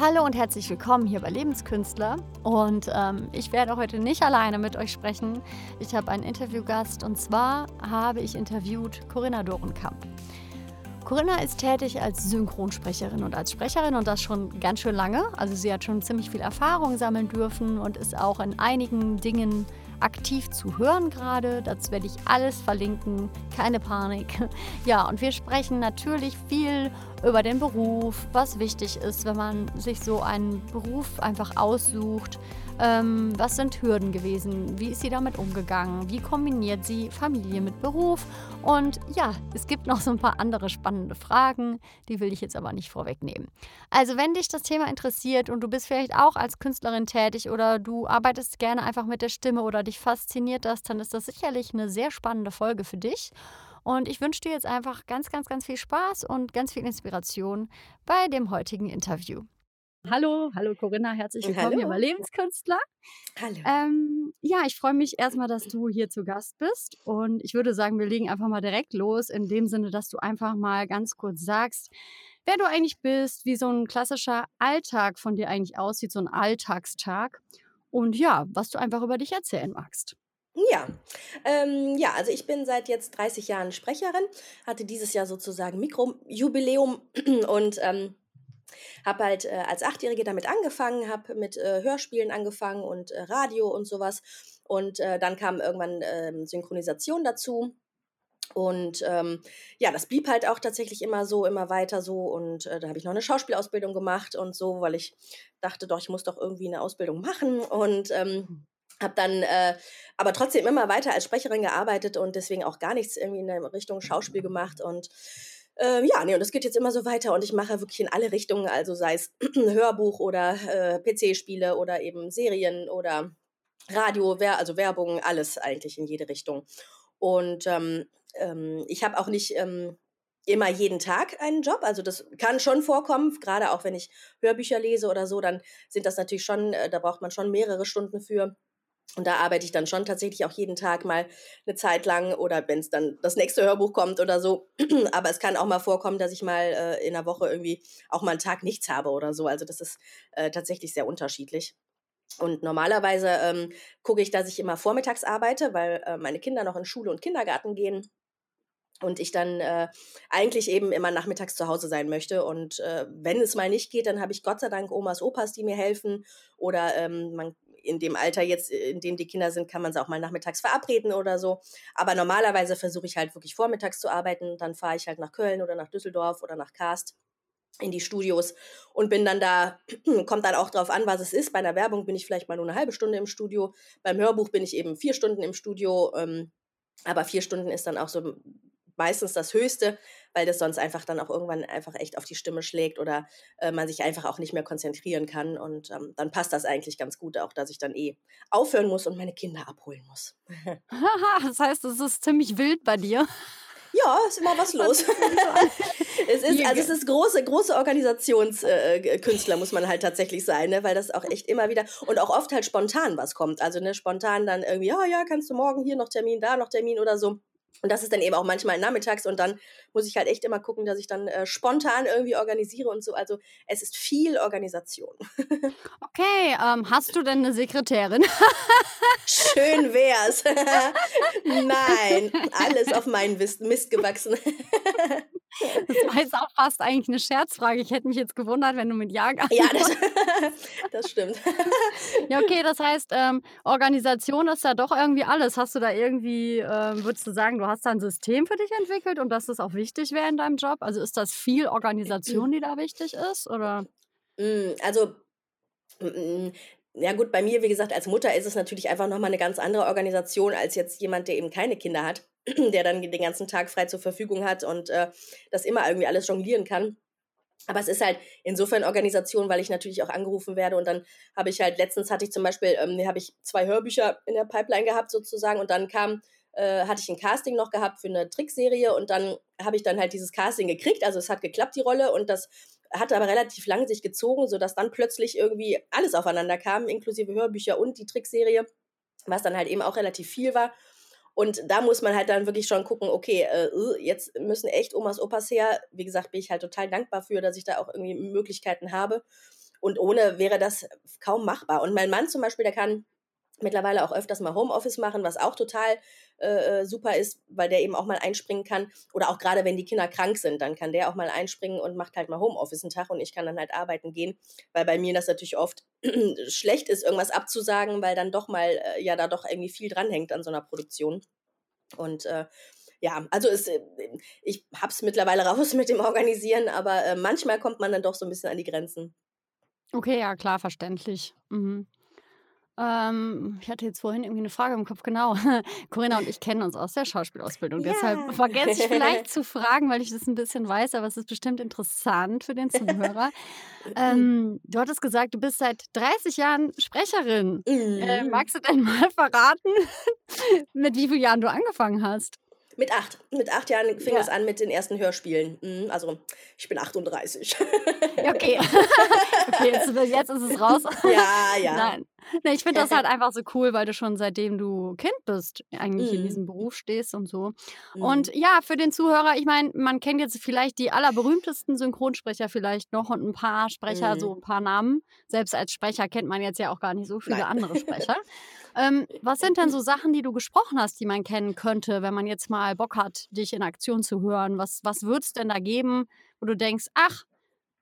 Hallo und herzlich willkommen hier bei Lebenskünstler. Und ähm, ich werde heute nicht alleine mit euch sprechen. Ich habe einen Interviewgast und zwar habe ich interviewt Corinna Dorenkamp. Corinna ist tätig als Synchronsprecherin und als Sprecherin und das schon ganz schön lange. Also sie hat schon ziemlich viel Erfahrung sammeln dürfen und ist auch in einigen Dingen aktiv zu hören gerade. Das werde ich alles verlinken. Keine Panik. Ja, und wir sprechen natürlich viel über den Beruf, was wichtig ist, wenn man sich so einen Beruf einfach aussucht. Ähm, was sind Hürden gewesen? Wie ist sie damit umgegangen? Wie kombiniert sie Familie mit Beruf? Und ja, es gibt noch so ein paar andere spannende Fragen, die will ich jetzt aber nicht vorwegnehmen. Also, wenn dich das Thema interessiert und du bist vielleicht auch als Künstlerin tätig oder du arbeitest gerne einfach mit der Stimme oder dich fasziniert das, dann ist das sicherlich eine sehr spannende Folge für dich. Und ich wünsche dir jetzt einfach ganz, ganz, ganz viel Spaß und ganz viel Inspiration bei dem heutigen Interview. Hallo, hallo Corinna, herzlich willkommen hallo. hier bei Lebenskünstler. Hallo. Ähm, ja, ich freue mich erstmal, dass du hier zu Gast bist und ich würde sagen, wir legen einfach mal direkt los, in dem Sinne, dass du einfach mal ganz kurz sagst, wer du eigentlich bist, wie so ein klassischer Alltag von dir eigentlich aussieht, so ein Alltagstag und ja, was du einfach über dich erzählen magst. Ja, ähm, ja, also ich bin seit jetzt 30 Jahren Sprecherin, hatte dieses Jahr sozusagen Mikrojubiläum und ähm, habe halt äh, als Achtjährige damit angefangen, habe mit äh, Hörspielen angefangen und äh, Radio und sowas. Und äh, dann kam irgendwann ähm, Synchronisation dazu. Und ähm, ja, das blieb halt auch tatsächlich immer so, immer weiter so. Und äh, da habe ich noch eine Schauspielausbildung gemacht und so, weil ich dachte, doch, ich muss doch irgendwie eine Ausbildung machen. Und ähm, hm. Habe dann äh, aber trotzdem immer weiter als Sprecherin gearbeitet und deswegen auch gar nichts irgendwie in der Richtung Schauspiel gemacht. Und ähm, ja, nee, und das geht jetzt immer so weiter und ich mache wirklich in alle Richtungen, also sei es Hörbuch oder äh, PC-Spiele oder eben Serien oder Radio, Wer also Werbung, alles eigentlich in jede Richtung. Und ähm, ähm, ich habe auch nicht ähm, immer jeden Tag einen Job, also das kann schon vorkommen, gerade auch wenn ich Hörbücher lese oder so, dann sind das natürlich schon, äh, da braucht man schon mehrere Stunden für. Und da arbeite ich dann schon tatsächlich auch jeden Tag mal eine Zeit lang oder wenn es dann das nächste Hörbuch kommt oder so. Aber es kann auch mal vorkommen, dass ich mal äh, in der Woche irgendwie auch mal einen Tag nichts habe oder so. Also das ist äh, tatsächlich sehr unterschiedlich. Und normalerweise ähm, gucke ich, dass ich immer vormittags arbeite, weil äh, meine Kinder noch in Schule und Kindergarten gehen und ich dann äh, eigentlich eben immer nachmittags zu Hause sein möchte. Und äh, wenn es mal nicht geht, dann habe ich Gott sei Dank Omas, Opas, die mir helfen. Oder ähm, man in dem Alter jetzt, äh, in dem die Kinder sind, kann man sie auch mal nachmittags verabreden oder so. Aber normalerweise versuche ich halt wirklich vormittags zu arbeiten. Dann fahre ich halt nach Köln oder nach Düsseldorf oder nach Karst in die Studios und bin dann da, kommt dann auch drauf an, was es ist. Bei einer Werbung bin ich vielleicht mal nur eine halbe Stunde im Studio. Beim Hörbuch bin ich eben vier Stunden im Studio. Ähm, aber vier Stunden ist dann auch so meistens das Höchste, weil das sonst einfach dann auch irgendwann einfach echt auf die Stimme schlägt oder äh, man sich einfach auch nicht mehr konzentrieren kann. Und ähm, dann passt das eigentlich ganz gut auch, dass ich dann eh aufhören muss und meine Kinder abholen muss. das heißt, es ist ziemlich wild bei dir. Ja, ist immer was los. es ist, also es ist große, große Organisationskünstler, äh, muss man halt tatsächlich sein, ne? weil das auch echt immer wieder und auch oft halt spontan was kommt. Also ne, spontan dann irgendwie, ja, ja, kannst du morgen hier noch Termin, da noch Termin oder so. Und das ist dann eben auch manchmal nachmittags und dann muss ich halt echt immer gucken, dass ich dann äh, spontan irgendwie organisiere und so. Also es ist viel Organisation. Okay, ähm, hast du denn eine Sekretärin? Schön wär's. Nein, alles auf meinen Mist gewachsen. Das war jetzt auch fast eigentlich eine Scherzfrage. Ich hätte mich jetzt gewundert, wenn du mit Ja Ja, das, das stimmt. Ja, okay, das heißt, ähm, Organisation ist ja doch irgendwie alles. Hast du da irgendwie, ähm, würdest du sagen, du hast da ein System für dich entwickelt und dass das auch wichtig wäre in deinem Job? Also ist das viel Organisation, die da wichtig ist? Oder? Mm, also, mm, ja gut, bei mir, wie gesagt, als Mutter ist es natürlich einfach nochmal eine ganz andere Organisation als jetzt jemand, der eben keine Kinder hat, der dann den ganzen Tag frei zur Verfügung hat und äh, das immer irgendwie alles jonglieren kann. Aber es ist halt insofern Organisation, weil ich natürlich auch angerufen werde und dann habe ich halt, letztens hatte ich zum Beispiel, ähm, habe ich zwei Hörbücher in der Pipeline gehabt sozusagen und dann kam, äh, hatte ich ein Casting noch gehabt für eine Trickserie und dann habe ich dann halt dieses Casting gekriegt, also es hat geklappt, die Rolle und das hatte aber relativ lange sich gezogen, sodass dann plötzlich irgendwie alles aufeinander kam, inklusive Hörbücher und die Trickserie, was dann halt eben auch relativ viel war. Und da muss man halt dann wirklich schon gucken, okay, äh, äh, jetzt müssen echt Omas, Opas her. Wie gesagt, bin ich halt total dankbar für, dass ich da auch irgendwie Möglichkeiten habe. und ohne wäre das kaum machbar. Und mein Mann zum Beispiel, der kann mittlerweile auch öfters mal Homeoffice machen, was auch total äh, äh, super ist, weil der eben auch mal einspringen kann. Oder auch gerade wenn die Kinder krank sind, dann kann der auch mal einspringen und macht halt mal Homeoffice einen Tag und ich kann dann halt arbeiten gehen, weil bei mir das natürlich oft schlecht ist, irgendwas abzusagen, weil dann doch mal äh, ja da doch irgendwie viel dranhängt an so einer Produktion. Und äh, ja, also es, äh, ich hab's mittlerweile raus mit dem Organisieren, aber äh, manchmal kommt man dann doch so ein bisschen an die Grenzen. Okay, ja, klar, verständlich. Mhm. Ähm, ich hatte jetzt vorhin irgendwie eine Frage im Kopf, genau. Corinna und ich kennen uns aus der Schauspielausbildung. Deshalb vergesse ich vielleicht zu fragen, weil ich das ein bisschen weiß, aber es ist bestimmt interessant für den Zuhörer. Ähm, du hattest gesagt, du bist seit 30 Jahren Sprecherin. Äh, mhm. magst du denn mal verraten, mit wie vielen Jahren du angefangen hast? Mit acht. Mit acht Jahren fing ja. es an mit den ersten Hörspielen. Mhm, also, ich bin 38. Ja, okay. okay, jetzt, jetzt, ist es raus. Ja, ja. Nein. Nee, ich finde das halt einfach so cool, weil du schon seitdem du Kind bist, eigentlich mhm. in diesem Beruf stehst und so. Mhm. Und ja, für den Zuhörer, ich meine, man kennt jetzt vielleicht die allerberühmtesten Synchronsprecher vielleicht noch und ein paar Sprecher, mhm. so ein paar Namen. Selbst als Sprecher kennt man jetzt ja auch gar nicht so viele Nein. andere Sprecher. ähm, was sind denn so Sachen, die du gesprochen hast, die man kennen könnte, wenn man jetzt mal Bock hat, dich in Aktion zu hören? Was, was würde es denn da geben, wo du denkst, ach,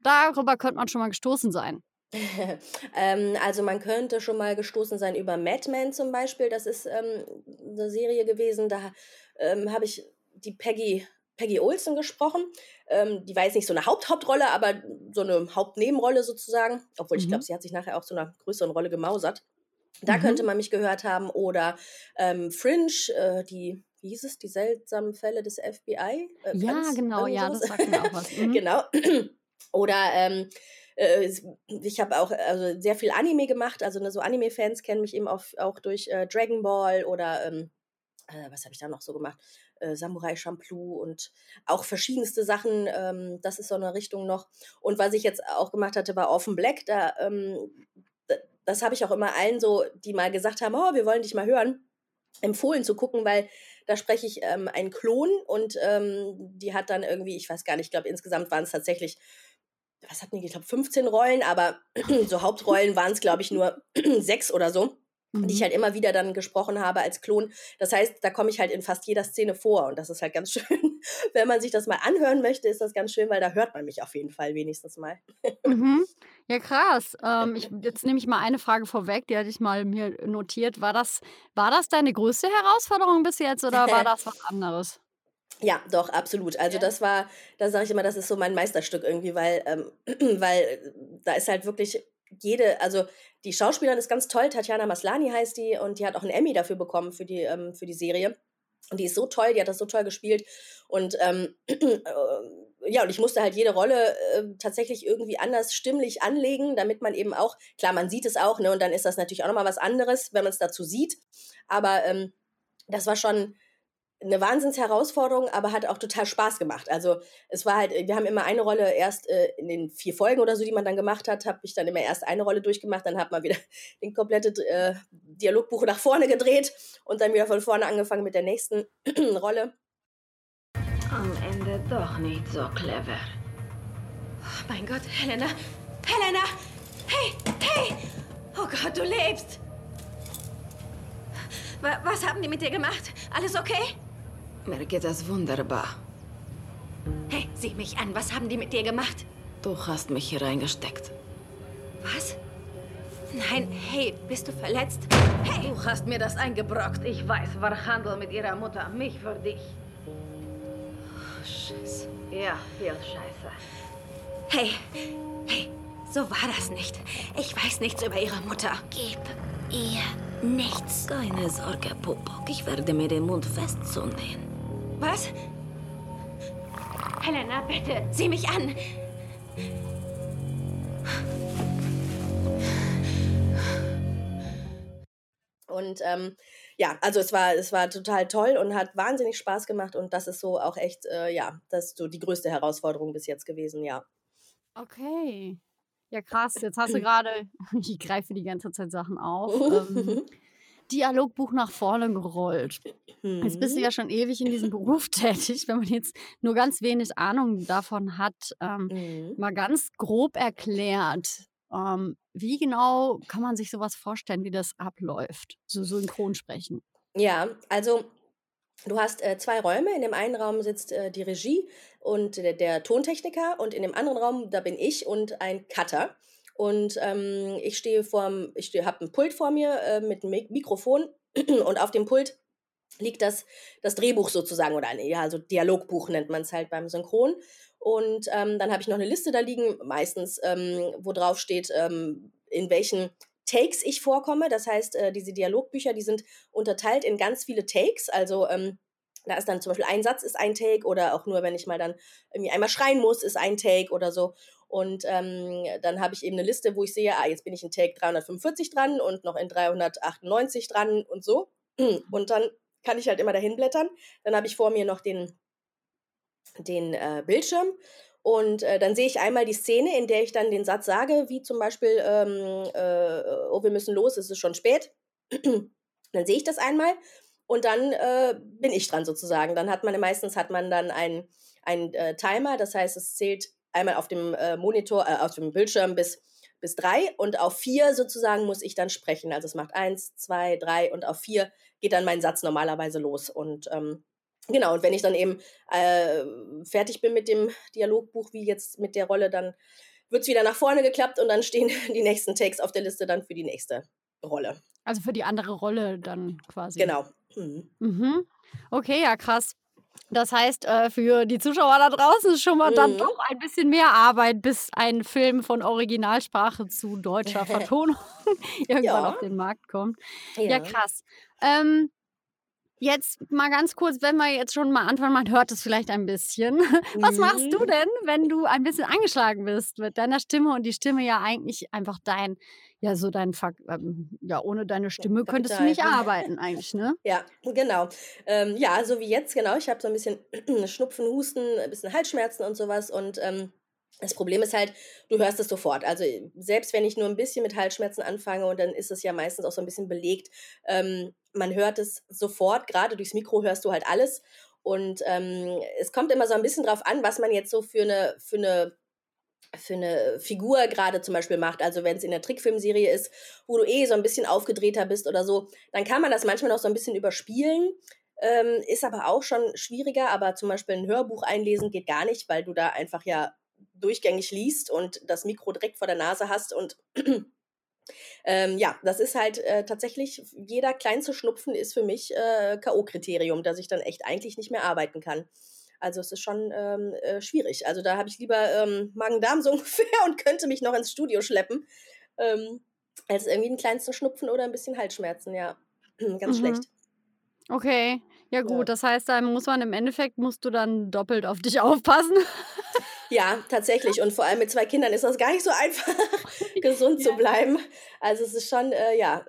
darüber könnte man schon mal gestoßen sein? ähm, also man könnte schon mal gestoßen sein über Mad Men zum Beispiel. Das ist ähm, eine Serie gewesen. Da ähm, habe ich die Peggy Peggy Olsen gesprochen. Ähm, die war jetzt nicht so eine Haupthauptrolle, aber so eine Hauptnebenrolle sozusagen. Obwohl mhm. ich glaube, sie hat sich nachher auch zu einer größeren Rolle gemausert. Da mhm. könnte man mich gehört haben. Oder ähm, Fringe, äh, die, wie hieß es, die seltsamen Fälle des FBI? Äh, ja, genau, ja, das sagt mir auch was. Mhm. genau. Oder ähm, äh, ich habe auch also sehr viel Anime gemacht. Also ne, so Anime-Fans kennen mich eben auch, auch durch äh, Dragon Ball oder ähm, äh, was habe ich da noch so gemacht? Äh, Samurai Champloo und auch verschiedenste Sachen. Ähm, das ist so eine Richtung noch. Und was ich jetzt auch gemacht hatte, war Orphan Black. Da, ähm, das habe ich auch immer allen so, die mal gesagt haben, oh, wir wollen dich mal hören, empfohlen zu gucken, weil da spreche ich ähm, einen Klon und ähm, die hat dann irgendwie, ich weiß gar nicht, ich glaube insgesamt waren es tatsächlich was hatten die, ich glaube 15 Rollen, aber so Hauptrollen waren es, glaube ich, nur sechs oder so, mhm. die ich mhm. halt immer wieder dann gesprochen habe als Klon. Das heißt, da komme ich halt in fast jeder Szene vor und das ist halt ganz schön. Wenn man sich das mal anhören möchte, ist das ganz schön, weil da hört man mich auf jeden Fall wenigstens mal. Mhm. Ja, krass. Ähm, ich, jetzt nehme ich mal eine Frage vorweg, die hatte ich mal mir notiert. War das, war das deine größte Herausforderung bis jetzt oder war das was anderes? Ja, doch, absolut. Also das war, da sage ich immer, das ist so mein Meisterstück irgendwie, weil, ähm, weil da ist halt wirklich jede, also die Schauspielerin ist ganz toll, Tatjana Maslani heißt die und die hat auch einen Emmy dafür bekommen für die, ähm, für die Serie. Und die ist so toll, die hat das so toll gespielt. Und ähm, äh, ja, und ich musste halt jede Rolle äh, tatsächlich irgendwie anders stimmlich anlegen, damit man eben auch, klar, man sieht es auch, ne, und dann ist das natürlich auch nochmal was anderes, wenn man es dazu sieht. Aber ähm, das war schon, eine Wahnsinnsherausforderung, aber hat auch total Spaß gemacht. Also es war halt, wir haben immer eine Rolle erst äh, in den vier Folgen oder so, die man dann gemacht hat, habe ich dann immer erst eine Rolle durchgemacht, dann hat man wieder den komplette äh, Dialogbuch nach vorne gedreht und dann wieder von vorne angefangen mit der nächsten Rolle. Am Ende doch nicht so clever. Oh mein Gott, Helena! Helena! Hey, hey! Oh Gott, du lebst! Was haben die mit dir gemacht? Alles okay? Mir geht es wunderbar. Hey, sieh mich an. Was haben die mit dir gemacht? Du hast mich hier reingesteckt. Was? Nein, hey, bist du verletzt? Hey! Du hast mir das eingebrockt. Ich weiß, war Handel mit ihrer Mutter. Mich für dich. Oh, Scheiße. Ja, viel Scheiße. Hey, hey, so war das nicht. Ich weiß nichts über ihre Mutter. Gib ihr nichts. Keine Sorge, Pupok. Ich werde mir den Mund festzunähen. Was? Helena, bitte, sieh mich an. Und ähm, ja, also es war, es war total toll und hat wahnsinnig Spaß gemacht und das ist so auch echt, äh, ja, das ist so die größte Herausforderung bis jetzt gewesen, ja. Okay. Ja, krass. Jetzt hast du gerade, ich greife die ganze Zeit Sachen auf. Ähm, Dialogbuch nach vorne gerollt. Jetzt bist du ja mhm. schon ewig in diesem Beruf tätig. Wenn man jetzt nur ganz wenig Ahnung davon hat, ähm, mhm. mal ganz grob erklärt, Ähm, wie genau kann man sich sowas vorstellen, wie das abläuft, so Synchronsprechen? Ja, also du hast äh, zwei Räume. In dem einen Raum sitzt äh, die Regie und der, der Tontechniker und in dem anderen Raum, da bin ich und ein Cutter. Und ähm, ich stehe vorm, ich habe ein Pult vor mir äh, mit einem Mik Mikrofon und auf dem Pult liegt das, das Drehbuch sozusagen oder ein, ja, also Dialogbuch nennt man es halt beim Synchron. Und ähm, dann habe ich noch eine Liste da liegen, meistens, ähm, wo drauf steht, ähm, in welchen Takes ich vorkomme. Das heißt, äh, diese Dialogbücher, die sind unterteilt in ganz viele Takes. Also ähm, da ist dann zum Beispiel ein Satz ist ein Take oder auch nur, wenn ich mal dann irgendwie einmal schreien muss, ist ein Take oder so. Und ähm, dann habe ich eben eine Liste, wo ich sehe, ah, jetzt bin ich in Take 345 dran und noch in 398 dran und so. Und dann kann ich halt immer dahin blättern. Dann habe ich vor mir noch den, den äh, Bildschirm und äh, dann sehe ich einmal die Szene, in der ich dann den Satz sage, wie zum Beispiel, ähm, äh, oh, wir müssen los, es ist schon spät. dann sehe ich das einmal und dann äh, bin ich dran sozusagen. Dann hat man meistens hat man dann einen äh, Timer, das heißt, es zählt einmal auf dem äh, Monitor, äh, auf dem Bildschirm bis, bis drei und auf vier sozusagen muss ich dann sprechen. Also es macht eins, zwei, drei und auf vier geht dann mein Satz normalerweise los. Und ähm, genau, und wenn ich dann eben äh, fertig bin mit dem Dialogbuch, wie jetzt mit der Rolle, dann wird es wieder nach vorne geklappt und dann stehen die nächsten Takes auf der Liste dann für die nächste Rolle. Also für die andere Rolle dann quasi. Genau. Mhm. Mhm. Okay, ja, krass. Das heißt, äh, für die Zuschauer da draußen ist schon mal dann Mhm. doch ein bisschen mehr Arbeit, bis ein Film von Originalsprache zu deutscher Vertonung irgendwann Ja. auf den Markt kommt. Ja, Ja. krass. Ähm, jetzt mal ganz kurz, wenn wir jetzt schon mal anfangen, man hört es vielleicht ein bisschen. Was machst du Mhm. denn, wenn du ein bisschen angeschlagen bist mit deiner Stimme und die Stimme ja eigentlich einfach dein, ja, so dein, ähm, ja, ohne deine Stimme könntest du nicht arbeiten eigentlich, ne? Ja, genau. Ähm, ja, so wie jetzt, genau. Ich habe so ein bisschen Schnupfen, Husten, ein bisschen Halsschmerzen und sowas. Und ähm, das Problem ist halt, du hörst es sofort. Also selbst wenn ich nur ein bisschen mit Halsschmerzen anfange und dann ist es ja meistens auch so ein bisschen belegt, ähm, man hört es sofort. Gerade durchs Mikro hörst du halt alles. Und ähm, es kommt immer so ein bisschen drauf an, was man jetzt so für eine, für eine für eine Figur gerade zum Beispiel macht. Also wenn es in der Trickfilmserie ist, wo du eh so ein bisschen aufgedrehter bist oder so, dann kann man das manchmal noch so ein bisschen überspielen. Ähm, ist aber auch schon schwieriger, aber zum Beispiel ein Hörbuch einlesen geht gar nicht, weil du da einfach ja durchgängig liest und das Mikro direkt vor der Nase hast und ähm, ja, das ist halt äh, tatsächlich, jeder kleinste Schnupfen ist für mich äh, K.O.-Kriterium, dass ich dann echt eigentlich nicht mehr arbeiten kann. Also es ist schon ähm, äh, schwierig. Also da habe ich lieber ähm, Magen-Darm so ungefähr und könnte mich noch ins Studio schleppen, ähm, als irgendwie einen kleinsten Schnupfen oder ein bisschen Halsschmerzen, ja. Ganz Mhm. schlecht. Okay, ja Ja. gut, das heißt, dann muss man im Endeffekt, musst du dann doppelt auf dich aufpassen. Ja, tatsächlich. Und vor allem mit zwei Kindern ist das gar nicht so einfach, gesund zu bleiben. Also es ist schon, äh, ja.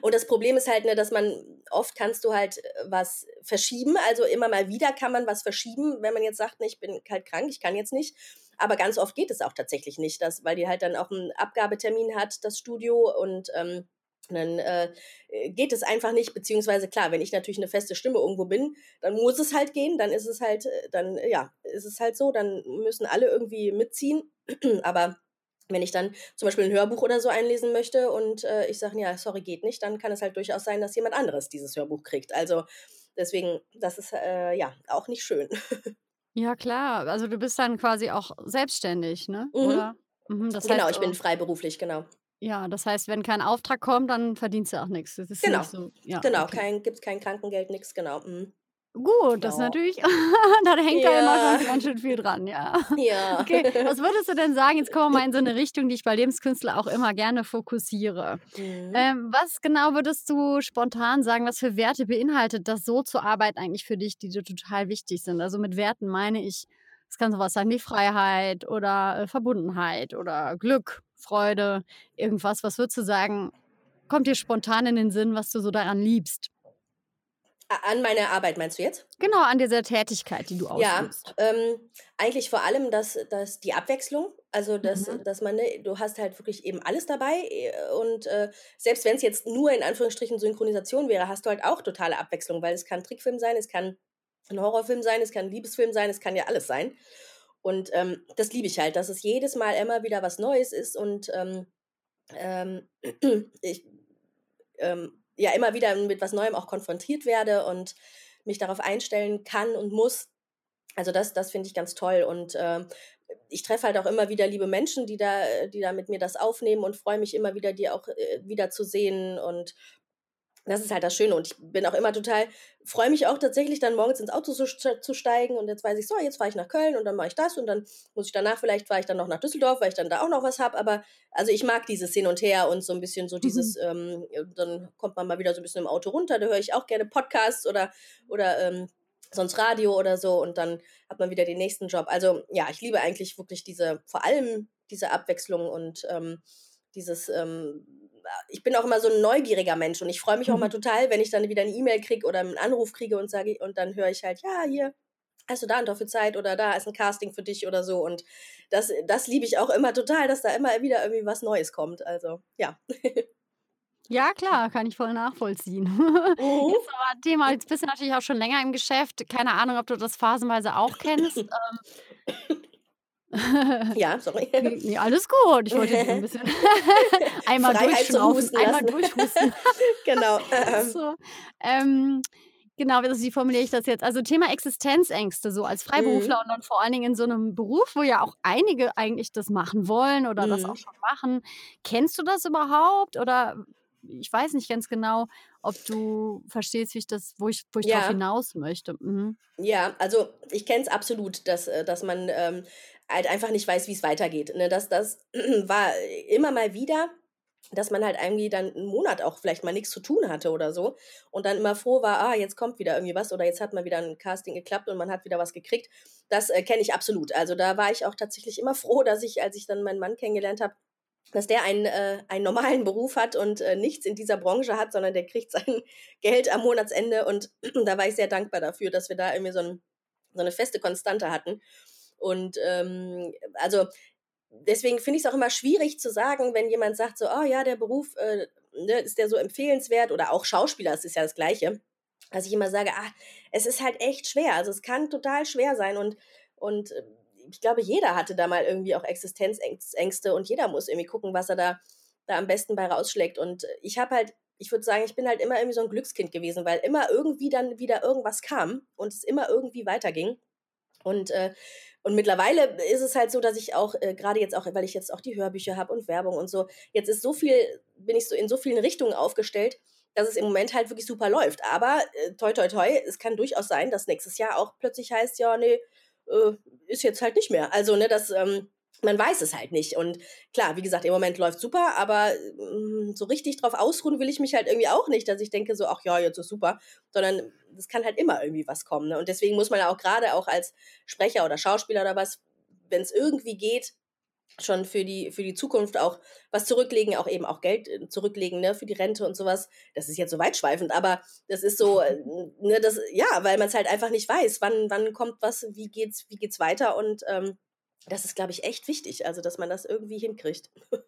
Und das Problem ist halt, ne, dass man, oft kannst du halt äh, was verschieben. Also immer mal wieder kann man was verschieben, wenn man jetzt sagt, ne, ich bin halt krank, ich kann jetzt nicht. Aber ganz oft geht es auch tatsächlich nicht, dass, weil die halt dann auch einen Abgabetermin hat, das Studio und ähm, dann äh, geht es einfach nicht, beziehungsweise klar, wenn ich natürlich eine feste Stimme irgendwo bin, dann muss es halt gehen, dann ist es halt, äh, dann, äh, ja, ist es halt so, dann müssen alle irgendwie mitziehen. Aber wenn ich dann zum Beispiel ein Hörbuch oder so einlesen möchte und äh, ich sage, ja, sorry, geht nicht, dann kann es halt durchaus sein, dass jemand anderes dieses Hörbuch kriegt. Also deswegen, das ist äh, ja auch nicht schön. Ja, klar. Also du bist dann quasi auch selbstständig, ne? Mhm. Oder? Mhm, genau, heißt, ich bin äh, freiberuflich, genau. Ja, das heißt, wenn kein Auftrag kommt, dann verdienst du auch nichts. Das ist Genau. nicht so. Ja, Genau, okay. kein, gibt kein Krankengeld, nichts, genau. Mhm. Gut, das ist Ja. natürlich, da hängt ja immer Ja. schon ganz schön viel dran, ja. Ja. Okay, was würdest du denn sagen? Jetzt kommen wir mal in so eine Richtung, die ich bei Lebenskünstler auch immer gerne fokussiere. Mhm. Ähm, was genau würdest du spontan sagen, was für Werte beinhaltet das so zur Arbeit eigentlich für dich, die dir total wichtig sind? Also mit Werten meine ich, es kann sowas sein wie Freiheit oder äh, Verbundenheit oder Glück, Freude, irgendwas. Was würdest du sagen, kommt dir spontan in den Sinn, was du so daran liebst? An meine Arbeit meinst du jetzt? Genau, an dieser Tätigkeit, die du Ja, ausübst. ähm, eigentlich vor allem das, das die Abwechslung. Also, dass, Mhm. dass man, ne, du hast halt wirklich eben alles dabei. äh, Und äh, selbst wenn es jetzt nur in Anführungsstrichen Synchronisation wäre, hast du halt auch totale Abwechslung, weil es kann Trickfilm sein, es kann ein Horrorfilm sein, es kann ein Liebesfilm sein, es kann ja alles sein. Und ähm, das liebe ich halt, dass es jedes Mal immer wieder was Neues ist und ähm, ähm, ich ähm, ja immer wieder mit was Neuem auch konfrontiert werde und mich darauf einstellen kann und muss. Also das, das finde ich ganz toll. Und äh, ich treffe halt auch immer wieder liebe Menschen, die da, die da mit mir das aufnehmen und freue mich immer wieder, die auch äh, wieder zu sehen. Und das ist halt das Schöne. Und ich bin auch immer total, freue mich auch tatsächlich dann morgens ins Auto zu, zu steigen und jetzt weiß ich so, jetzt fahre ich nach Köln und dann mache ich das und dann muss ich danach, vielleicht fahre ich dann noch nach Düsseldorf, weil ich dann da auch noch was habe. Aber also ich mag dieses Hin und Her und so ein bisschen so dieses, mhm. ähm, dann kommt man mal wieder so ein bisschen im Auto runter, da höre ich auch gerne Podcasts oder, oder ähm, sonst Radio oder so und dann hat man wieder den nächsten Job. Also ja, ich liebe eigentlich wirklich diese, vor allem diese Abwechslung und ähm, dieses, ähm, ich bin auch immer so ein neugieriger Mensch und ich freue mich auch mal mhm. total, wenn ich dann wieder eine E-Mail kriege oder einen Anruf kriege und sage und dann höre ich halt, ja, hier, hast du da und dafür Zeit oder da ist ein Casting für dich oder so. Und das, das liebe ich auch immer total, dass da immer wieder irgendwie was Neues kommt. Also, ja. Ja, klar, kann ich voll nachvollziehen. Mhm. Jetzt aber Thema, jetzt bist du natürlich auch schon länger im Geschäft. Keine Ahnung, ob du das phasenweise auch kennst. Ja, sorry. Nee, alles gut. Ich wollte ein bisschen einmal durchschnaufen, einmal durchhusten. genau. Ähm. So, ähm, genau, wie formuliere ich das jetzt? Also Thema Existenzängste, so als Mhm. Freiberufler und dann vor allen Dingen in so einem Beruf, wo ja auch einige eigentlich das machen wollen oder das auch Mhm. schon machen. Kennst du das überhaupt? Oder ich weiß nicht ganz genau, ob du verstehst, wie ich das, wo ich, wo ich Ja. hinaus möchte. Mhm. Ja, also ich kenne es absolut, dass, äh, dass man ähm, halt einfach nicht weiß, wie es weitergeht. Ne? Das, das war immer mal wieder, dass man halt irgendwie dann einen Monat auch vielleicht mal nichts zu tun hatte oder so und dann immer froh war, ah, jetzt kommt wieder irgendwie was oder jetzt hat mal wieder ein Casting geklappt und man hat wieder was gekriegt. Das äh, kenne ich absolut. Also da war ich auch tatsächlich immer froh, dass ich, als ich dann meinen Mann kennengelernt habe, dass der einen, äh, einen normalen Beruf hat und äh, nichts in dieser Branche hat, sondern der kriegt sein Geld am Monatsende. Und da war ich sehr dankbar dafür, dass wir da irgendwie so, ein, so eine feste Konstante hatten. Und ähm, also deswegen finde ich es auch immer schwierig zu sagen, wenn jemand sagt so, oh ja, der Beruf, äh, ne, ist der so empfehlenswert oder auch Schauspieler, das ist ja das Gleiche. Dass ich immer sage, ah, es ist halt echt schwer. Also es kann total schwer sein und, und äh, ich glaube, jeder hatte da mal irgendwie auch Existenzängste und jeder muss irgendwie gucken, was er da, da am besten bei rausschlägt. Und ich habe halt, ich würde sagen, ich bin halt immer irgendwie so ein Glückskind gewesen, weil immer irgendwie dann wieder irgendwas kam und es immer irgendwie weiterging. Und, äh, und mittlerweile ist es halt so, dass ich auch, äh, gerade jetzt auch, weil ich jetzt auch die Hörbücher habe und Werbung und so, jetzt ist so viel, bin ich so in so vielen Richtungen aufgestellt, dass es im Moment halt wirklich super läuft. Aber äh, toi toi toi, es kann durchaus sein, dass nächstes Jahr auch plötzlich heißt, ja, nee, äh, ist jetzt halt nicht mehr. Also, ne, das, ähm, man weiß es halt nicht. Und klar, wie gesagt, im Moment läuft super, aber ähm, so richtig drauf ausruhen will ich mich halt irgendwie auch nicht, dass ich denke so, ach ja, jetzt ist super, sondern es kann halt immer irgendwie was kommen. Ne? Und deswegen muss man auch gerade auch als Sprecher oder Schauspieler oder was, wenn es irgendwie geht, schon für die, für die Zukunft auch was zurücklegen, auch eben auch Geld äh, zurücklegen, ne, für die Rente und sowas. Das ist jetzt so weitschweifend, aber das ist so, äh, ne, das, ja, weil man es halt einfach nicht weiß, wann, wann kommt was, wie geht's, wie geht's weiter und ähm, das ist, glaube ich, echt wichtig, also dass man das irgendwie hinkriegt.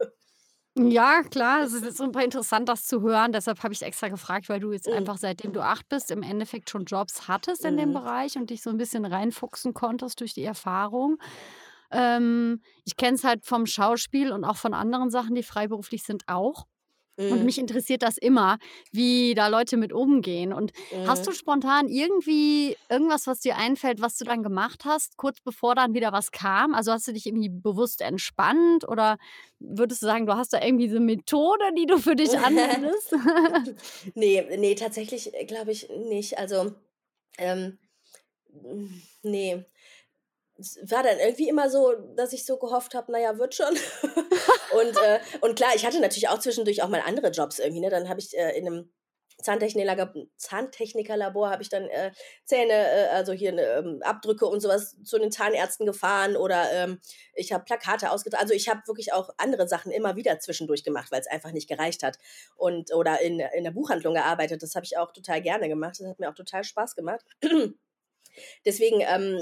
Ja, klar, es ist super interessant, das zu hören. Deshalb habe ich extra gefragt, weil du jetzt Mhm. einfach seitdem du acht bist, im Endeffekt schon Jobs hattest in dem Mhm. Bereich und dich so ein bisschen reinfuchsen konntest durch die Erfahrung. Ähm, ich kenne es halt vom Schauspiel und auch von anderen Sachen, die freiberuflich sind, auch. Und Mhm. mich interessiert das immer, wie da Leute mit umgehen. Und hast du Mhm. spontan irgendwie irgendwas, was dir einfällt, was du dann gemacht hast, kurz bevor dann wieder was kam? Also hast du dich irgendwie bewusst entspannt oder würdest du sagen, du hast da irgendwie so 'ne Methode, die du für dich anwendest? Ne, ne, tatsächlich, äh, glaube ich nicht. Also, ähm, hm, ne. Es war dann irgendwie immer so, dass ich so gehofft habe, na ja, wird schon. Und, äh und klar, ich hatte natürlich auch zwischendurch auch mal andere Jobs irgendwie, ne? Dann habe ich, äh, in 'nem Zahntechnilager Zahntechnikerlabor habe ich dann, äh, Zähne, äh, also hier, ne, ähm, Abdrücke und sowas zu den Zahnärzten gefahren oder, ähm, ich habe Plakate ausgetragen. Also, ich habe wirklich auch andere Sachen immer wieder zwischendurch gemacht, weil es einfach nicht gereicht hat. Und oder in in der Buchhandlung gearbeitet. Das habe ich auch total gerne gemacht. Das hat mir auch total Spaß gemacht. Deswegen, ähm,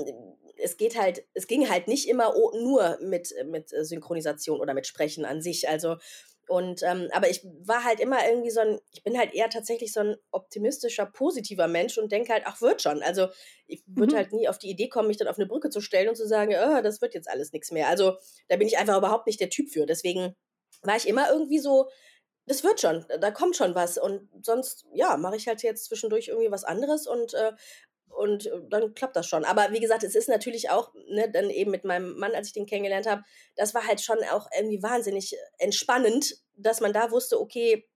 es geht halt es ging halt nicht immer nur mit mit Synchronisation oder mit Sprechen an sich. Also und, ähm aber ich war halt immer irgendwie so 'n ich bin halt eher tatsächlich so 'n optimistischer, positiver Mensch und denke halt: „Ach, wird schon.“ Also, ich würde Mhm. halt nie auf die Idee kommen, mich dann auf 'ne Brücke zu stellen und zu sagen: „Ah, das wird jetzt alles nix mehr.“ Also, da bin ich einfach überhaupt nicht der Typ für. Deswegen war ich immer irgendwie so, das wird schon, da kommt schon was. Und sonst, ja, mache ich halt jetzt zwischendurch irgendwie was anderes und, äh, und äh, dann klappt das schon. Aber wie gesagt, es ist natürlich auch, ne, dann eben mit meinem Mann, als ich den kennengelernt habe, das war halt schon auch irgendwie wahnsinnig entspannend, dass man da wusste, okay,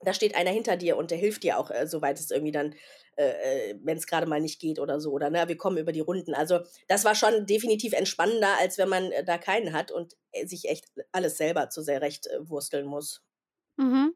da steht einer hinter dir und der hilft dir auch, äh, soweit es irgendwie dann, äh, äh wenn es gerade mal nicht geht oder so. Oder ne, wir kommen über die Runden. Also das war schon definitiv entspannender, als wenn man äh, da keinen hat und äh, sich echt alles selber zu sehr recht äh, wursteln muss. Mhm.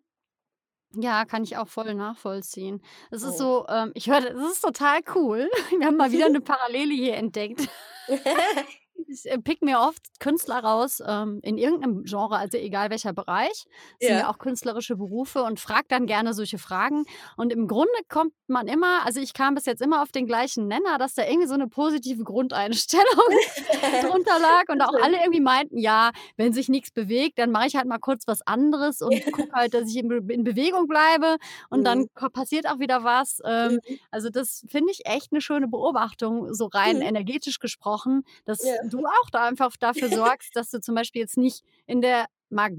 Ja, kann ich auch voll nachvollziehen. Es ist Oh. so, ähm, ich höre, es ist total cool. Wir haben mal wieder eine Parallele hier entdeckt. Ich äh, pick mir oft Künstler raus ähm, in irgendeinem Genre, also egal welcher Bereich. Sind ja Ja. auch künstlerische Berufe und fragt dann gerne solche Fragen. Und im Grunde kommt man immer, also ich kam bis jetzt immer auf den gleichen Nenner, dass da irgendwie so eine positive Grundeinstellung drunter lag und auch alle irgendwie meinten, ja, wenn sich nichts bewegt, dann mache ich halt mal kurz was anderes und gucke halt, dass ich in, Be in Bewegung bleibe und dann Mhm. ko- passiert auch wieder was. Ähm, Mhm. also das finde ich echt eine schöne Beobachtung, so rein Mhm. energetisch gesprochen, dass Ja. Du auch da einfach dafür sorgst, dass du zum Beispiel jetzt nicht in der Mag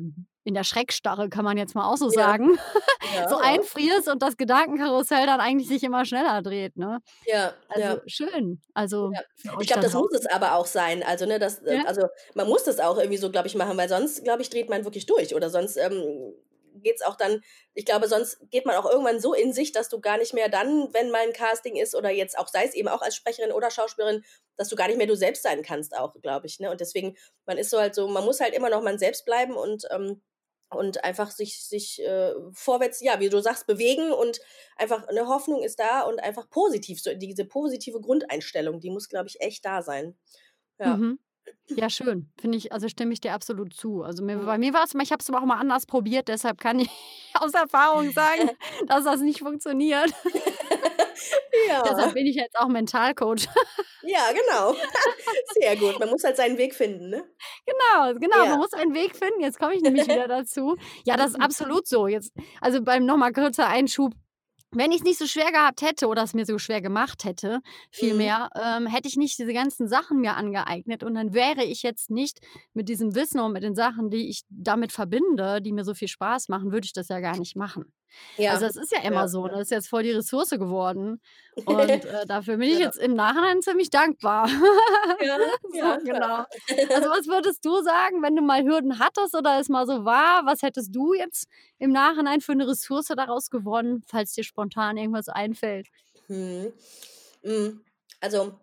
in der Schreckstarre, kann man jetzt mal auch so sagen, Ja, so einfrierst und das Gedankenkarussell dann eigentlich sich immer schneller dreht. Ne? Ja, Also ja. schön. Also Ich glaube, da das muss es aber auch sein. Also, ne, das, also man muss das auch irgendwie so, glaube ich, machen, weil sonst, glaube ich, dreht man wirklich durch. Oder sonst ähm, geht es auch dann, ich glaube, sonst geht man auch irgendwann so in sich, dass du gar nicht mehr dann, wenn mal ein Casting ist oder jetzt auch, sei es eben auch als Sprecherin oder Schauspielerin, dass du gar nicht mehr du selbst sein kannst, auch, glaube ich. Ne? Und deswegen, man ist so halt so, man muss halt immer noch man selbst bleiben und ähm, und einfach sich, sich äh, vorwärts, ja, wie du sagst, bewegen und einfach eine Hoffnung ist da und einfach positiv, so diese positive Grundeinstellung, die muss, glaube ich, echt da sein. Ja. Mhm. Ja, schön. Finde ich, also stimme ich dir absolut zu. Also mir, bei mir war es, ich habe es aber auch mal anders probiert, deshalb kann ich aus Erfahrung sagen, dass das nicht funktioniert. Ja, deshalb bin ich jetzt auch Mentalcoach. ja, genau. Sehr gut. Man muss halt seinen Weg finden, ne? Genau, genau. Ja. Man muss einen Weg finden. Jetzt komme ich nämlich wieder dazu. Ja, das ist absolut so. Jetzt, also beim nochmal kurzer Einschub. Wenn ich es nicht so schwer gehabt hätte oder es mir so schwer gemacht hätte, Mhm. vielmehr, ähm, hätte ich nicht diese ganzen Sachen mir angeeignet und dann wäre ich jetzt nicht mit diesem Wissen und mit den Sachen, die ich damit verbinde, die mir so viel Spaß machen, würde ich das ja gar nicht machen. Ja. Also es ist ja immer Ja, so, ja. das ist jetzt voll die Ressource geworden und äh, dafür bin ich Ja. jetzt im Nachhinein ziemlich dankbar. ja, So, genau. Also was würdest du sagen, wenn du mal Hürden hattest oder es mal so war? Was hättest du jetzt im Nachhinein für eine Ressource daraus gewonnen, falls dir spontan irgendwas einfällt? Hm. Also,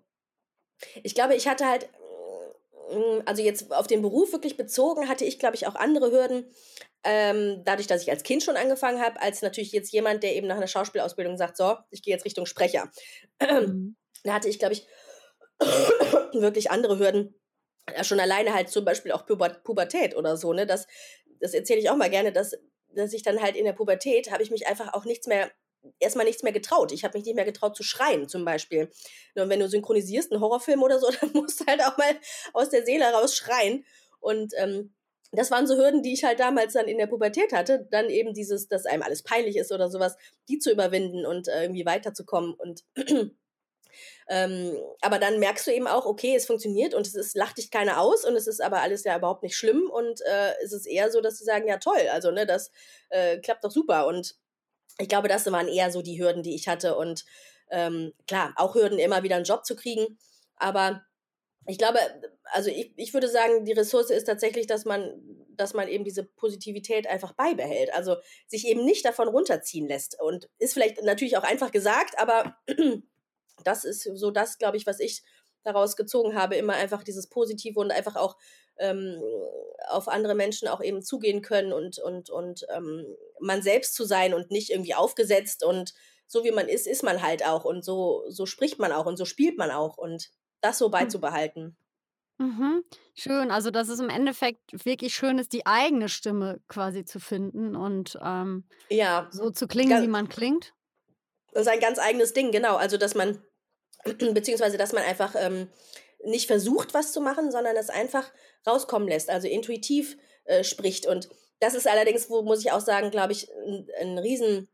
ich glaube, ich hatte halt, mm, also jetzt auf den Beruf wirklich bezogen, hatte ich, glaube ich, auch andere Hürden, ähm, dadurch, dass ich als Kind schon angefangen habe, als natürlich jetzt jemand, der eben nach einer Schauspielausbildung sagt, so, ich gehe jetzt Richtung Sprecher. Mhm. Da hatte ich, glaube ich, wirklich andere Hürden. Ja, schon alleine halt zum Beispiel auch Puber Pubertät oder so, ne? Das, das erzähle ich auch mal gerne, dass, dass ich dann halt in der Pubertät habe ich mich einfach auch nichts mehr, erstmal nichts mehr getraut. Ich habe mich nicht mehr getraut zu schreien, zum Beispiel. Und wenn du synchronisierst, einen Horrorfilm oder so, dann musst du halt auch mal aus der Seele raus schreien. Und ähm, das waren so Hürden, die ich halt damals dann in der Pubertät hatte. Dann eben dieses, dass einem alles peinlich ist oder sowas, die zu überwinden und äh, irgendwie weiterzukommen. Und ähm, aber dann merkst du eben auch, okay, es funktioniert und es ist, lacht dich keiner aus und es ist aber alles ja überhaupt nicht schlimm und äh, es ist eher so, dass sie sagen, ja toll, also ne, das äh, klappt doch super und ich glaube, das waren eher so die Hürden, die ich hatte und ähm, klar, auch Hürden, immer wieder einen Job zu kriegen, aber ich glaube, also ich, ich würde sagen, die Ressource ist tatsächlich, dass man, dass man eben diese Positivität einfach beibehält, also sich eben nicht davon runterziehen lässt. Und ist vielleicht natürlich auch einfach gesagt, aber das ist so das, glaube ich, was ich daraus gezogen habe, immer einfach dieses Positive und einfach auch ähm, auf andere Menschen auch eben zugehen können und, und, und ähm, man selbst zu sein und nicht irgendwie aufgesetzt. Und so wie man ist, ist man halt auch. Und so, so spricht man auch und so spielt man auch. Und das so beizubehalten. Mhm. Schön, also dass es im Endeffekt wirklich schön ist, die eigene Stimme quasi zu finden und ähm, Ja, so zu klingen, Ganz- wie man klingt. das ist ein ganz eigenes Ding, genau. Also, dass man, beziehungsweise, dass man einfach ähm, nicht versucht, was zu machen, sondern es einfach rauskommen lässt, also intuitiv äh, spricht. Und das ist allerdings, wo muss ich auch sagen, glaube ich, ein, ein riesen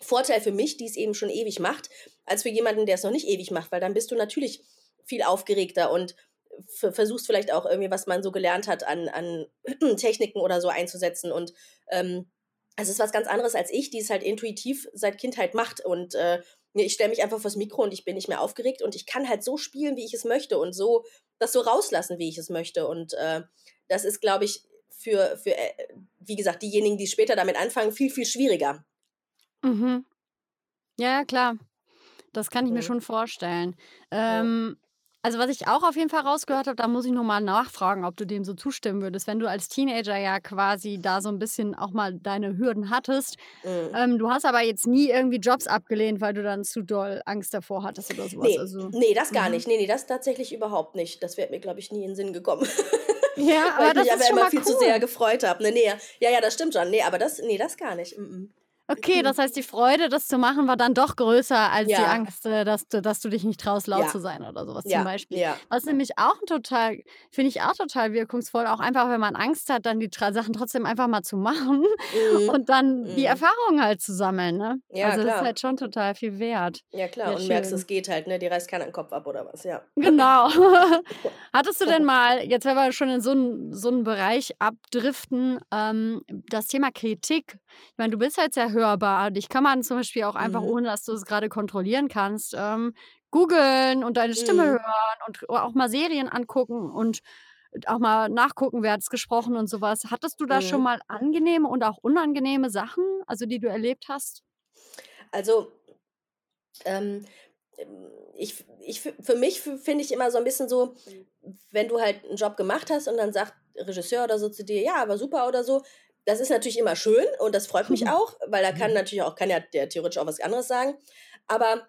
Vorteil für mich, die es eben schon ewig macht, als für jemanden, der es noch nicht ewig macht, weil dann bist du natürlich viel aufgeregter und versuchst vielleicht auch irgendwie, was man so gelernt hat, an, an Techniken oder so einzusetzen. Und ähm, es ist was ganz anderes als ich, die es halt intuitiv seit Kindheit macht. Und äh, ich stelle mich einfach vors Mikro und ich bin nicht mehr aufgeregt und ich kann halt so spielen, wie ich es möchte und so das so rauslassen, wie ich es möchte. Und äh, das ist, glaube ich, für, für, äh, wie gesagt, diejenigen, die später damit anfangen, viel, viel schwieriger. Mhm. Ja, klar. Das kann ich mir mhm. schon vorstellen. Ähm, also was ich auch auf jeden Fall rausgehört habe, da muss ich nochmal nachfragen, ob du dem so zustimmen würdest, wenn du als Teenager ja quasi da so ein bisschen auch mal deine Hürden hattest. Mhm. Ähm, du hast aber jetzt nie irgendwie Jobs abgelehnt, weil du dann zu doll Angst davor hattest oder sowas. Nee, also, nee das gar mhm. nicht. Nee, nee, das tatsächlich überhaupt nicht. Das wäre mir, glaube ich, nie in den Sinn gekommen. Ja, aber weil das ich mich aber immer viel cool. zu sehr gefreut habe. Nee, nee, ja, ja, das stimmt schon. Nee, aber das, nee, das gar nicht. Mm Okay, das heißt, die Freude, das zu machen, war dann doch größer als die Angst, äh, dass du, dass du dich nicht traust, laut Ja. zu sein oder sowas Ja, zum Beispiel. ja. Was nämlich auch total, finde ich auch total wirkungsvoll, auch einfach, wenn man Angst hat, dann die Sachen trotzdem einfach mal zu machen Mhm. und dann die Mhm. Erfahrungen halt zu sammeln. Ne? Ja, also das ist halt schon total viel wert. Ja, klar. Ja, und merkst, schön. es geht halt, ne? Die reißt keiner den Kopf ab oder was, ja. Genau. Hattest du denn mal, jetzt wenn wir schon in so einen so einen Bereich abdriften, ähm, das Thema Kritik? Ich meine, du bist halt sehr hörbar. Dich kann man zum Beispiel auch einfach, Mhm. ohne dass du es gerade kontrollieren kannst, ähm, googeln und deine Stimme Mhm. hören und auch mal Serien angucken und auch mal nachgucken, wer hat es gesprochen und sowas. Hattest du da schon Mhm. mal angenehme und auch unangenehme Sachen, also die du erlebt hast? Also, ähm, ähm, ich, ich, für mich finde ich immer so ein bisschen so, wenn du halt einen Job gemacht hast und dann sagt Regisseur oder so zu dir, ja, aber super oder so, das ist natürlich immer schön und das freut mich auch, weil da kann natürlich auch, kann ja der theoretisch auch was anderes sagen. Aber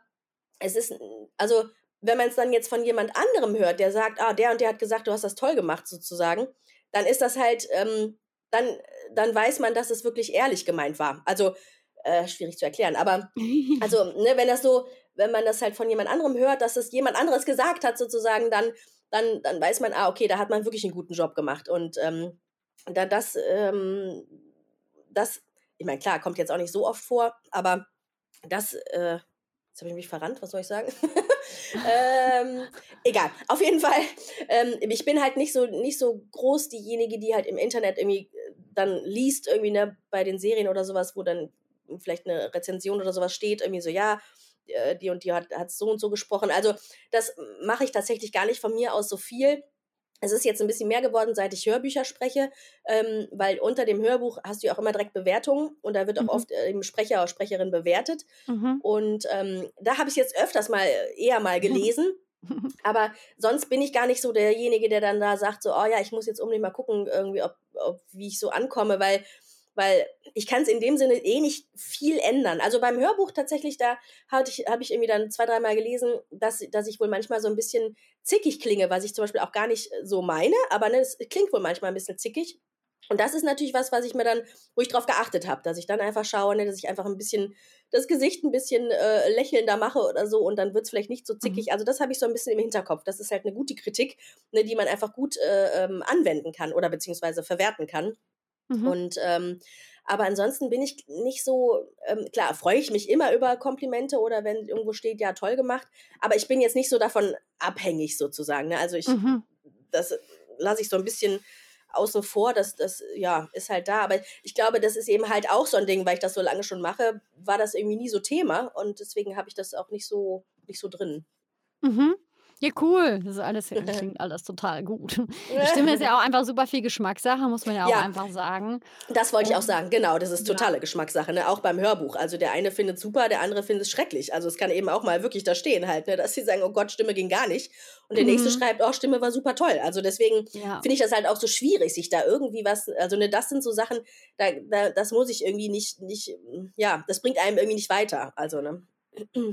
es ist, also, wenn man es dann jetzt von jemand anderem hört, der sagt, ah, der und der hat gesagt, du hast das toll gemacht, sozusagen, dann ist das halt, ähm, dann, dann weiß man, dass es wirklich ehrlich gemeint war. Also, äh, schwierig zu erklären, aber also, ne, wenn das so, wenn man das halt von jemand anderem hört, dass es jemand anderes gesagt hat, sozusagen, dann, dann, dann weiß man, ah, okay, da hat man wirklich einen guten Job gemacht. Und ähm, da das, ähm, das, ich meine, klar, kommt jetzt auch nicht so oft vor, aber das, äh, jetzt habe ich mich verrannt, was soll ich sagen? ähm, egal, auf jeden Fall, ähm, ich bin halt nicht so, nicht so groß diejenige, die halt im Internet irgendwie äh, dann liest, irgendwie, ne, bei den Serien oder sowas, wo dann vielleicht eine Rezension oder sowas steht, irgendwie so, ja, äh, die und die hat, hat so und so gesprochen. Also das mache ich tatsächlich gar nicht von mir aus so viel. Es ist jetzt ein bisschen mehr geworden, seit ich Hörbücher spreche, ähm, weil unter dem Hörbuch hast du ja auch immer direkt Bewertungen und da wird auch Mhm. oft äh, Sprecher oder Sprecherin bewertet. Mhm. Und ähm, da habe ich jetzt öfters mal eher mal gelesen. Aber sonst bin ich gar nicht so derjenige, der dann da sagt, so, oh ja, ich muss jetzt unbedingt mal gucken, irgendwie, ob, ob wie ich so ankomme, weil, weil ich kann es in dem Sinne eh nicht viel ändern. Also beim Hörbuch tatsächlich, da habe ich, hab ich irgendwie dann zwei, dreimal gelesen, dass, dass ich wohl manchmal so ein bisschen zickig klinge, was ich zum Beispiel auch gar nicht so meine, aber ne, es klingt wohl manchmal ein bisschen zickig. Und das ist natürlich was, was ich mir dann, wo ich drauf geachtet habe, dass ich dann einfach schaue, ne, dass ich einfach ein bisschen das Gesicht ein bisschen äh, lächelnder mache oder so und dann wird es vielleicht nicht so zickig. Also das habe ich so ein bisschen im Hinterkopf. Das ist halt eine gute Kritik, ne, die man einfach gut äh, ähm, anwenden kann oder beziehungsweise verwerten kann. Mhm. Und ähm, aber ansonsten bin ich nicht so, ähm, klar, freue ich mich immer über Komplimente oder wenn irgendwo steht, ja, toll gemacht, aber ich bin jetzt nicht so davon abhängig sozusagen. Ne? Also ich, Mhm. das lasse ich so ein bisschen außen vor, das, das ja, ist halt da. Aber ich glaube, das ist eben halt auch so ein Ding, weil ich das so lange schon mache, war das irgendwie nie so Thema und deswegen habe ich das auch nicht so, nicht so drin. Mhm. Ja, cool. Das ist alles, das klingt alles total gut. Die Stimme ist ja auch einfach super viel Geschmackssache, muss man ja auch Ja. einfach sagen. Das wollte ich auch sagen, genau, das ist Ja. totale Geschmackssache, ne? auch beim Hörbuch. Also der eine findet super, der andere findet es schrecklich. Also es kann eben auch mal wirklich da stehen halt, ne? dass sie sagen, oh Gott, Stimme ging gar nicht. Und der nächste Mhm. schreibt, oh, Stimme war super toll. Also deswegen Ja. finde ich das halt auch so schwierig, sich da irgendwie was, also ne, das sind so Sachen, da, da, das muss ich irgendwie nicht, nicht, ja, das bringt einem irgendwie nicht weiter. Also, ne?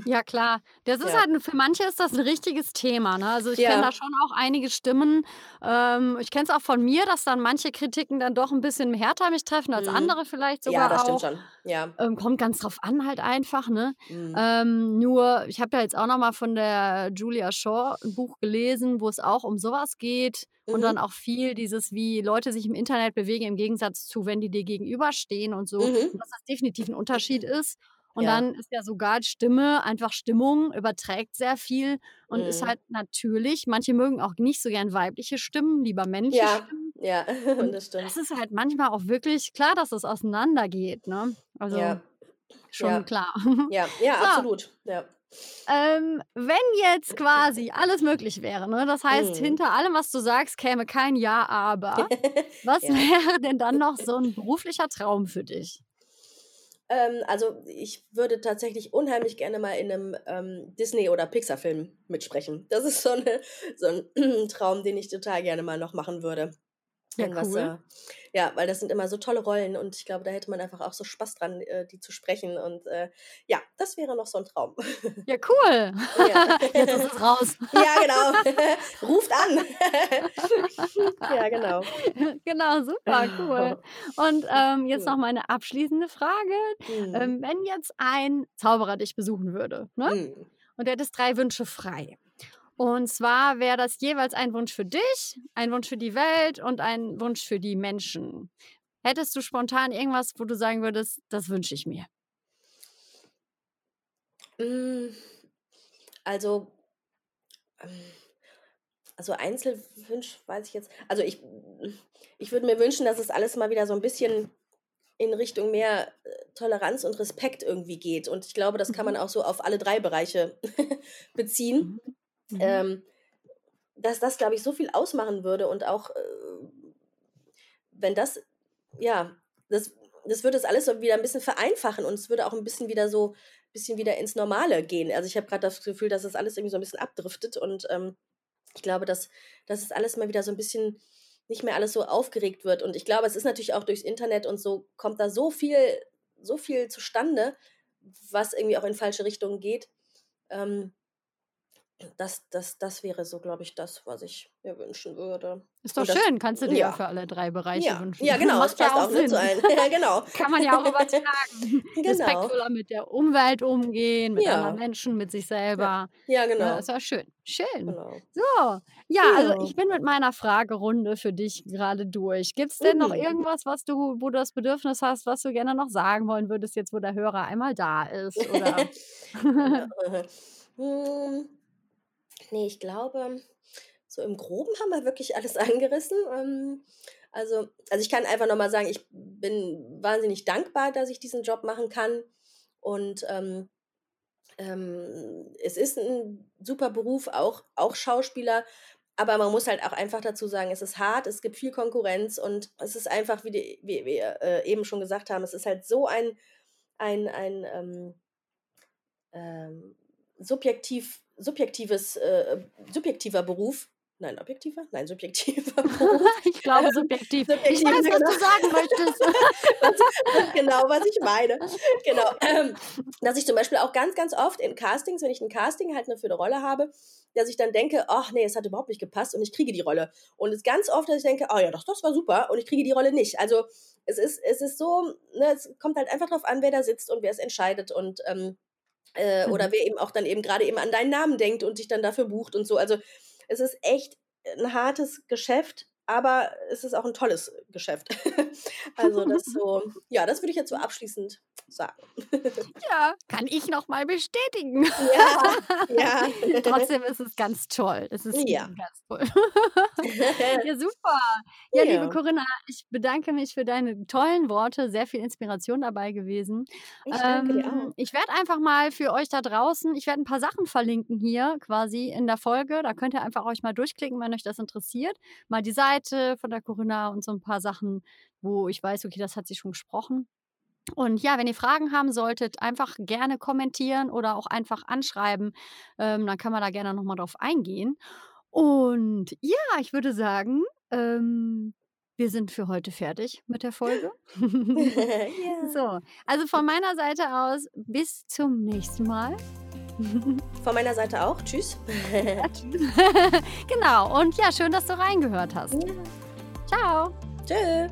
Ja, klar. Das ist Ja. halt, für manche ist das ein richtiges Thema. Ne? Also ich Ja. kenne da schon auch einige Stimmen. Ähm, ich kenne es auch von mir, dass dann manche Kritiken dann doch ein bisschen härter mich treffen als Mhm. andere vielleicht Ja, sogar das auch. stimmt schon. Ja. Ähm, kommt ganz drauf an halt einfach, ne? Mhm. Ähm, nur, ich habe ja jetzt auch noch mal von der Julia Shaw ein Buch gelesen, wo es auch um sowas geht und Mhm. dann auch viel dieses, wie Leute sich im Internet bewegen im Gegensatz zu, wenn die dir gegenüberstehen und so. Mhm. Und dass das definitiv ein Unterschied ist. Und Ja. dann ist ja sogar Stimme einfach Stimmung, überträgt sehr viel und ist Mhm. halt natürlich, manche mögen auch nicht so gern weibliche Stimmen, lieber männliche Ja, Stimmen. ja, Und das stimmt. das ist halt manchmal auch wirklich klar, dass es auseinandergeht, ne? Also Ja, schon ja, klar. ja, ja, So, absolut. Ja. ähm, wenn jetzt quasi alles möglich wäre, ne? Das heißt, Mhm. hinter allem, was du sagst, käme kein Ja, aber. Was Ja. wäre denn dann noch so ein beruflicher Traum für dich? Ähm, also ich würde tatsächlich unheimlich gerne mal in einem ähm, Disney- oder Pixar-Film mitsprechen. Das ist so, eine, so ein Traum, den ich total gerne mal noch machen würde. Ja, cool. ja, weil das sind immer so tolle Rollen und ich glaube, da hätte man einfach auch so Spaß dran, äh, die zu sprechen. Und äh, ja, das wäre noch so ein Traum. Ja, cool. Ja. Jetzt ist es raus. ja, genau. Ruft an. ja, genau. genau, super, cool. Und ähm, jetzt noch meine abschließende Frage. Mhm. Ähm, wenn jetzt ein Zauberer dich besuchen würde, ne? Mhm. Und der hättest drei Wünsche frei. Und zwar wäre das jeweils ein Wunsch für dich, ein Wunsch für die Welt und ein Wunsch für die Menschen. Hättest du spontan irgendwas, wo du sagen würdest, das wünsche ich mir? Mm, Also, ähm, also Einzelwunsch weiß ich jetzt. Also ich, ich würde mir wünschen, dass es alles mal wieder so ein bisschen in Richtung mehr äh, Toleranz und Respekt irgendwie geht. Und ich glaube, das kann man Mhm. auch so auf alle drei Bereiche beziehen. Mhm. Ähm, dass das, glaube ich, so viel ausmachen würde und auch, äh, wenn das, ja, das, das würde es alles so wieder ein bisschen vereinfachen und es würde auch ein bisschen wieder so, bisschen wieder ins Normale gehen. Also ich habe gerade das Gefühl, dass das alles irgendwie so ein bisschen abdriftet und ähm, ich glaube, dass, dass es alles mal wieder so ein bisschen nicht mehr alles so aufgeregt wird. Und ich glaube, es ist natürlich auch durchs Internet und so kommt da so viel, so viel zustande, was irgendwie auch in falsche Richtungen geht. Ähm, das, das, das wäre so, glaube ich, das, was ich mir wünschen würde. Ist doch das- schön, kannst du dir ja. auch für alle drei Bereiche Ja, wünschen. ja genau, ja passt auch, ne, zu allen. Ja, genau. Kann man ja auch übertragen. Genau. Respektvoller mit der Umwelt umgehen, mit Ja. anderen Menschen, mit sich selber. Ja, Ja, genau. ist ja schön. Schön. genau. So, ja, also Ja. ich bin mit meiner Fragerunde für dich gerade durch. Gibt es denn noch Mhm. irgendwas, was du, wo du das Bedürfnis hast, was du gerne noch sagen wollen würdest, jetzt wo der Hörer einmal da ist? Oder? Nee, ich glaube, so im Groben haben wir wirklich alles angerissen. Ähm, also, also ich kann einfach nochmal sagen, ich bin wahnsinnig dankbar, dass ich diesen Job machen kann. Und ähm, ähm, es ist ein super Beruf, auch, auch Schauspieler. Aber man muss halt auch einfach dazu sagen, es ist hart, es gibt viel Konkurrenz und es ist einfach, wie, die, wie wir äh, eben schon gesagt haben, es ist halt so ein, ein, ein ähm, ähm, subjektiv, subjektives, äh, subjektiver Beruf. Nein, objektiver? Nein, subjektiver Beruf. ich glaube subjektiv. Ich Subjektiv, weiß, was genau. du sagen möchtest. was, genau, was ich meine. Genau. Ähm, dass ich zum Beispiel auch ganz, ganz oft in Castings, wenn ich ein Casting halt nur für eine Rolle habe, dass ich dann denke, ach nee, es hat überhaupt nicht gepasst und ich kriege die Rolle. Und es ist ganz oft, dass ich denke, oh ja, doch, das war super und ich kriege die Rolle nicht. Also es ist, es ist so, ne, es kommt halt einfach drauf an, wer da sitzt und wer es entscheidet und ähm, äh, oder Mhm. wer eben auch dann eben gerade eben an deinen Namen denkt und dich dann dafür bucht und so. Also es ist echt ein hartes Geschäft, aber es ist auch ein tolles Geschäft. also das so, ja, das würde ich jetzt so abschließend sagen. Ja, kann ich noch mal bestätigen. Ja, ja. Trotzdem ist es ganz toll. Es ist Ja. ganz toll. ja, super. Ja, liebe Ja. Corinna, ich bedanke mich für deine tollen Worte. Sehr viel Inspiration dabei gewesen. Ich danke dir Ähm, auch. ich werde einfach mal für euch da draußen, ich werde ein paar Sachen verlinken hier quasi in der Folge. Da könnt ihr einfach euch mal durchklicken, wenn euch das interessiert. Mal die Seite von der Corinna und so ein paar Sachen, wo ich weiß, okay, das hat sie schon gesprochen. Und ja, wenn ihr Fragen haben solltet, einfach gerne kommentieren oder auch einfach anschreiben. Ähm, dann kann man da gerne nochmal drauf eingehen. Und ja, ich würde sagen, ähm, wir sind für heute fertig mit der Folge. ja. so, also von meiner Seite aus, bis zum nächsten Mal. Von meiner Seite auch. Tschüss. genau, und ja, schön, dass du reingehört hast. Ja. Ciao. Tschö.